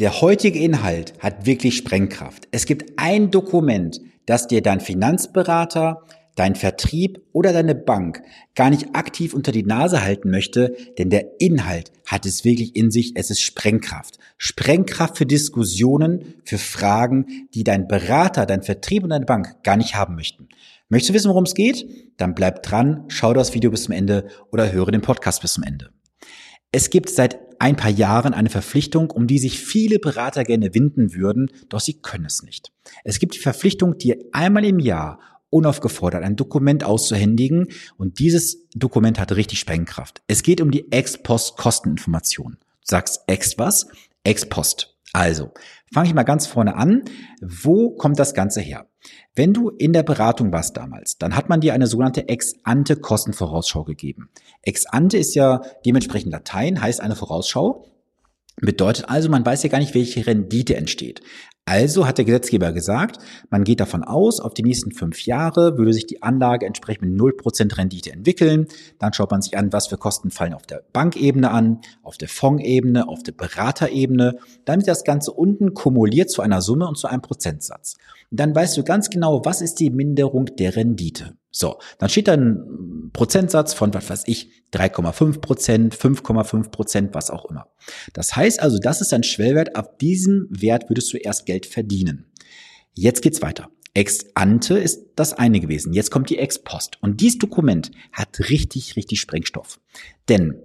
Der heutige Inhalt hat wirklich Sprengkraft. Es gibt ein Dokument, das dir dein Finanzberater, dein Vertrieb oder deine Bank gar nicht aktiv unter die Nase halten möchte, denn der Inhalt hat es wirklich in sich, es ist Sprengkraft. Sprengkraft für Diskussionen, für Fragen, die dein Berater, dein Vertrieb und deine Bank gar nicht haben möchten. Möchtest du wissen, worum es geht? Dann bleib dran, schau das Video bis zum Ende oder höre den Podcast bis zum Ende. Es gibt seit ein paar Jahren eine Verpflichtung, um die sich viele Berater gerne winden würden, doch sie können es nicht. Es gibt die Verpflichtung, dir einmal im Jahr unaufgefordert ein Dokument auszuhändigen und dieses Dokument hat richtig Sprengkraft. Es geht um die Ex-Post-Kosteninformation. Du sagst Ex was? Ex-Post. Also, fange ich mal ganz vorne an. Wo kommt das Ganze her? Wenn du in der Beratung warst damals, dann hat man dir eine sogenannte Ex-ante-Kostenvorausschau gegeben. Ex-ante ist ja dementsprechend Latein, heißt eine Vorausschau. Bedeutet also, man weiß ja gar nicht, welche Rendite entsteht. Also hat der Gesetzgeber gesagt, man geht davon aus, auf die nächsten fünf Jahre würde sich die Anlage entsprechend mit 0% Rendite entwickeln. Dann schaut man sich an, was für Kosten fallen auf der Bankebene an, auf der Fondsebene, auf der Beraterebene. Dann wird das Ganze unten kumuliert zu einer Summe und zu einem Prozentsatz. Und dann weißt du ganz genau, was ist die Minderung der Rendite. So, dann steht da ein Prozentsatz von, was weiß ich, 3,5 Prozent, 5,5 Prozent, was auch immer. Das heißt also, das ist ein Schwellwert, ab diesem Wert würdest du erst Geld verdienen. Jetzt geht's weiter. Ex ante ist das eine gewesen. Jetzt kommt die ex post. Und dieses Dokument hat richtig, richtig Sprengstoff. Denn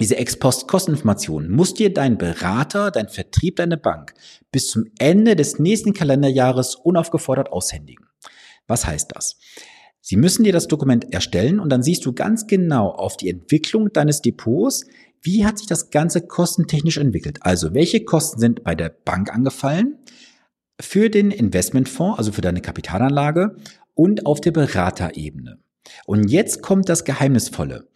diese ex post Kosteninformation muss dir dein Berater, dein Vertrieb, deine Bank bis zum Ende des nächsten Kalenderjahres unaufgefordert aushändigen. Was heißt das? Sie müssen dir das Dokument erstellen und dann siehst du ganz genau auf die Entwicklung deines Depots, wie hat sich das Ganze kostentechnisch entwickelt. Also welche Kosten sind bei der Bank angefallen, für den Investmentfonds, also für deine Kapitalanlage und auf der Beraterebene. Und jetzt kommt das Geheimnisvolle.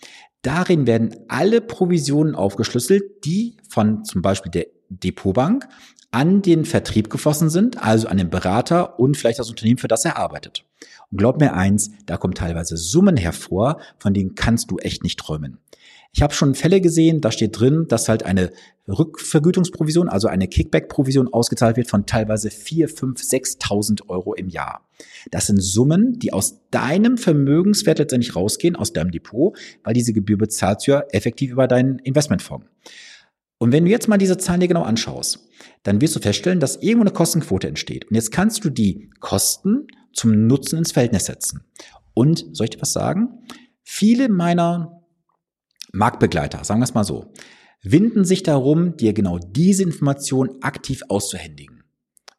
Darin werden alle Provisionen aufgeschlüsselt, die von zum Beispiel der Depotbank an den Vertrieb geflossen sind, also an den Berater und vielleicht das Unternehmen, für das er arbeitet. Und glaub mir eins, da kommen teilweise Summen hervor, von denen kannst du echt nicht träumen. Ich habe schon Fälle gesehen, da steht drin, dass halt eine Rückvergütungsprovision, also eine Kickback-Provision ausgezahlt wird von teilweise 4, 5, 6.000 Euro im Jahr. Das sind Summen, die aus deinem Vermögenswert letztendlich rausgehen, aus deinem Depot, weil diese Gebühr bezahlst du ja effektiv über deinen Investmentfonds. Und wenn du jetzt mal diese Zahlen dir genau anschaust, dann wirst du feststellen, dass irgendwo eine Kostenquote entsteht. Und jetzt kannst du die Kosten zum Nutzen ins Verhältnis setzen. Und soll ich dir was sagen? Viele meiner Marktbegleiter, sagen wir es mal so, winden sich darum, dir genau diese Information aktiv auszuhändigen.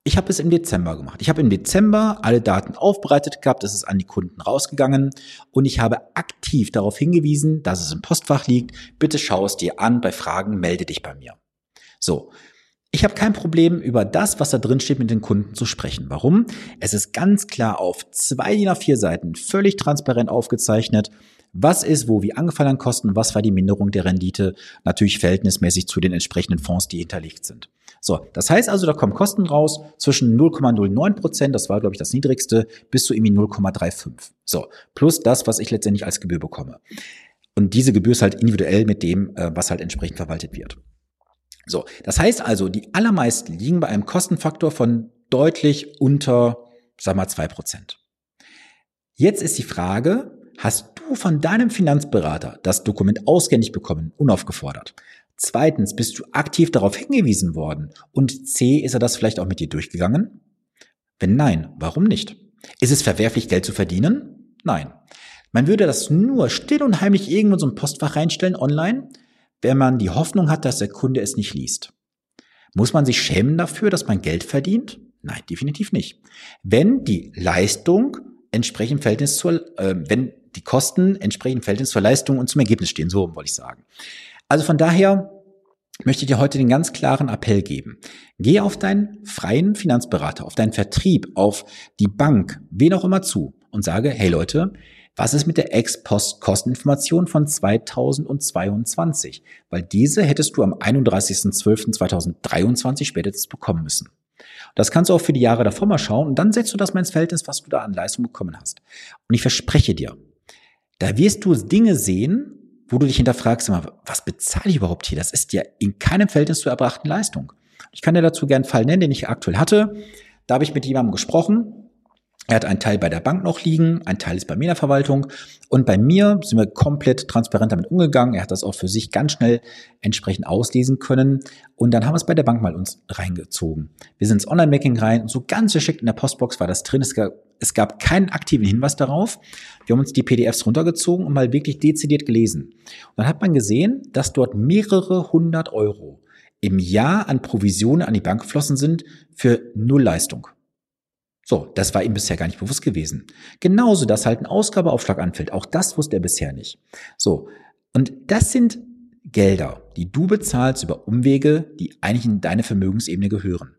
Ich habe es im Dezember gemacht. Ich habe im Dezember alle Daten aufbereitet gehabt, es ist an die Kunden rausgegangen und ich habe aktiv darauf hingewiesen, dass es im Postfach liegt. Bitte schau es dir an, bei Fragen melde dich bei mir. So, ich habe kein Problem, über das, was da drin steht, mit den Kunden zu sprechen. Warum? Es ist ganz klar auf zwei DIN A4 Seiten völlig transparent aufgezeichnet, was ist wo wie angefallen an Kosten, was war die Minderung der Rendite, natürlich verhältnismäßig zu den entsprechenden Fonds, die hinterlegt sind. So, das heißt also, da kommen Kosten raus zwischen 0,09 Prozent, das war glaube ich das niedrigste, bis zu irgendwie 0,35. So, plus das, was ich letztendlich als Gebühr bekomme. Und diese Gebühr ist halt individuell mit dem, äh, was halt entsprechend verwaltet wird. So, das heißt also, die allermeisten liegen bei einem Kostenfaktor von deutlich unter, sag mal, zwei Prozent. Jetzt ist die Frage, hast du von deinem Finanzberater das Dokument ausgänzig bekommen, unaufgefordert? Zweitens, bist du aktiv darauf hingewiesen worden? Und C, ist er das vielleicht auch mit dir durchgegangen? Wenn nein, warum nicht? Ist es verwerflich, Geld zu verdienen? Nein. Man würde das nur still und heimlich irgendwo in so ein Postfach reinstellen online wenn man die Hoffnung hat, dass der Kunde es nicht liest. Muss man sich schämen dafür, dass man Geld verdient? Nein, definitiv nicht. Wenn die Leistung entsprechend Verhältnis zur, äh, wenn die Kosten entsprechend Verhältnis zur Leistung und zum Ergebnis stehen, so wollte ich sagen. Also von daher möchte ich dir heute den ganz klaren Appell geben. Geh auf deinen freien Finanzberater, auf deinen Vertrieb, auf die Bank, wen auch immer zu und sage, hey Leute, was ist mit der Ex-Post-Kosteninformation von 2022? Weil diese hättest du am 31.12.2023 spätestens bekommen müssen. Das kannst du auch für die Jahre davor mal schauen und dann setzt du das mal ins Verhältnis, was du da an Leistung bekommen hast. Und ich verspreche dir, da wirst du Dinge sehen, wo du dich hinterfragst, was bezahle ich überhaupt hier? Das ist ja in keinem Verhältnis zur erbrachten Leistung. Ich kann dir dazu gerne einen Fall nennen, den ich aktuell hatte. Da habe ich mit jemandem gesprochen, er hat einen Teil bei der Bank noch liegen, ein Teil ist bei mir in der Verwaltung und bei mir sind wir komplett transparent damit umgegangen. Er hat das auch für sich ganz schnell entsprechend auslesen können und dann haben wir es bei der Bank mal uns reingezogen. Wir sind ins Online-Making rein und so ganz geschickt in der Postbox war das drin. Es gab, es gab keinen aktiven Hinweis darauf. Wir haben uns die PDFs runtergezogen und mal wirklich dezidiert gelesen. Und dann hat man gesehen, dass dort mehrere hundert Euro im Jahr an Provisionen an die Bank geflossen sind für Nullleistung. So, das war ihm bisher gar nicht bewusst gewesen. Genauso, dass halt ein Ausgabeaufschlag anfällt. Auch das wusste er bisher nicht. So. Und das sind Gelder, die du bezahlst über Umwege, die eigentlich in deine Vermögensebene gehören.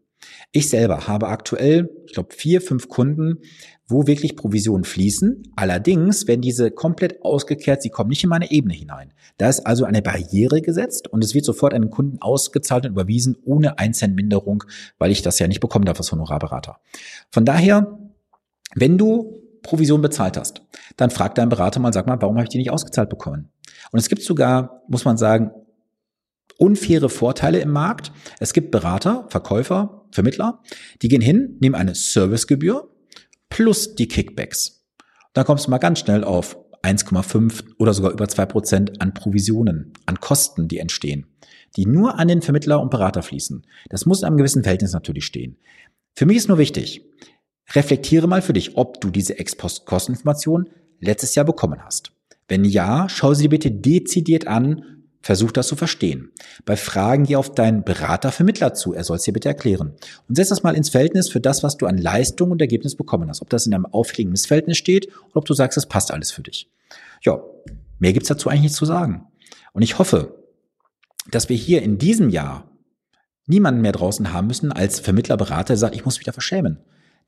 Ich selber habe aktuell, ich glaube, vier, fünf Kunden, wo wirklich Provisionen fließen. Allerdings werden diese komplett ausgekehrt, sie kommen nicht in meine Ebene hinein. Da ist also eine Barriere gesetzt und es wird sofort an den Kunden ausgezahlt und überwiesen ohne 1 Cent Minderung, weil ich das ja nicht bekommen darf als Honorarberater. Von daher, wenn du Provision bezahlt hast, dann frag deinen Berater mal, sag mal, warum habe ich die nicht ausgezahlt bekommen? Und es gibt sogar, muss man sagen, unfaire Vorteile im Markt. Es gibt Berater, Verkäufer, Vermittler, die gehen hin, nehmen eine Servicegebühr plus die Kickbacks. Da kommst du mal ganz schnell auf 1,5 oder sogar über 2 Prozent an Provisionen, an Kosten, die entstehen, die nur an den Vermittler und Berater fließen. Das muss in einem gewissen Verhältnis natürlich stehen. Für mich ist nur wichtig, reflektiere mal für dich, ob du diese Ex-Post-Kosteninformation letztes Jahr bekommen hast. Wenn ja, schau sie dir bitte dezidiert an Versuch das zu verstehen. Bei Fragen geh auf deinen Berater-Vermittler zu. Er soll es dir bitte erklären. Und setz das mal ins Verhältnis für das, was du an Leistung und Ergebnis bekommen hast. Ob das in einem auffälligen Missverhältnis steht oder ob du sagst, es passt alles für dich. Ja, mehr gibt's dazu eigentlich nicht zu sagen. Und ich hoffe, dass wir hier in diesem Jahr niemanden mehr draußen haben müssen als Vermittler, Berater, der sagt, ich muss wieder verschämen.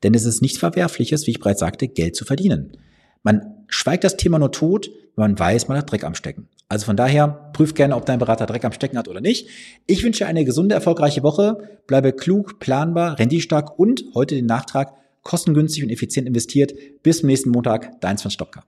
Denn es ist nichts Verwerfliches, wie ich bereits sagte, Geld zu verdienen. Man schweigt das Thema nur tot, wenn man weiß, man hat Dreck am Stecken. Also von daher, prüf gerne, ob dein Berater Dreck am Stecken hat oder nicht. Ich wünsche eine gesunde, erfolgreiche Woche. Bleibe klug, planbar, renditestark und heute den Nachtrag kostengünstig und effizient investiert. Bis zum nächsten Montag, dein Sven Stopka.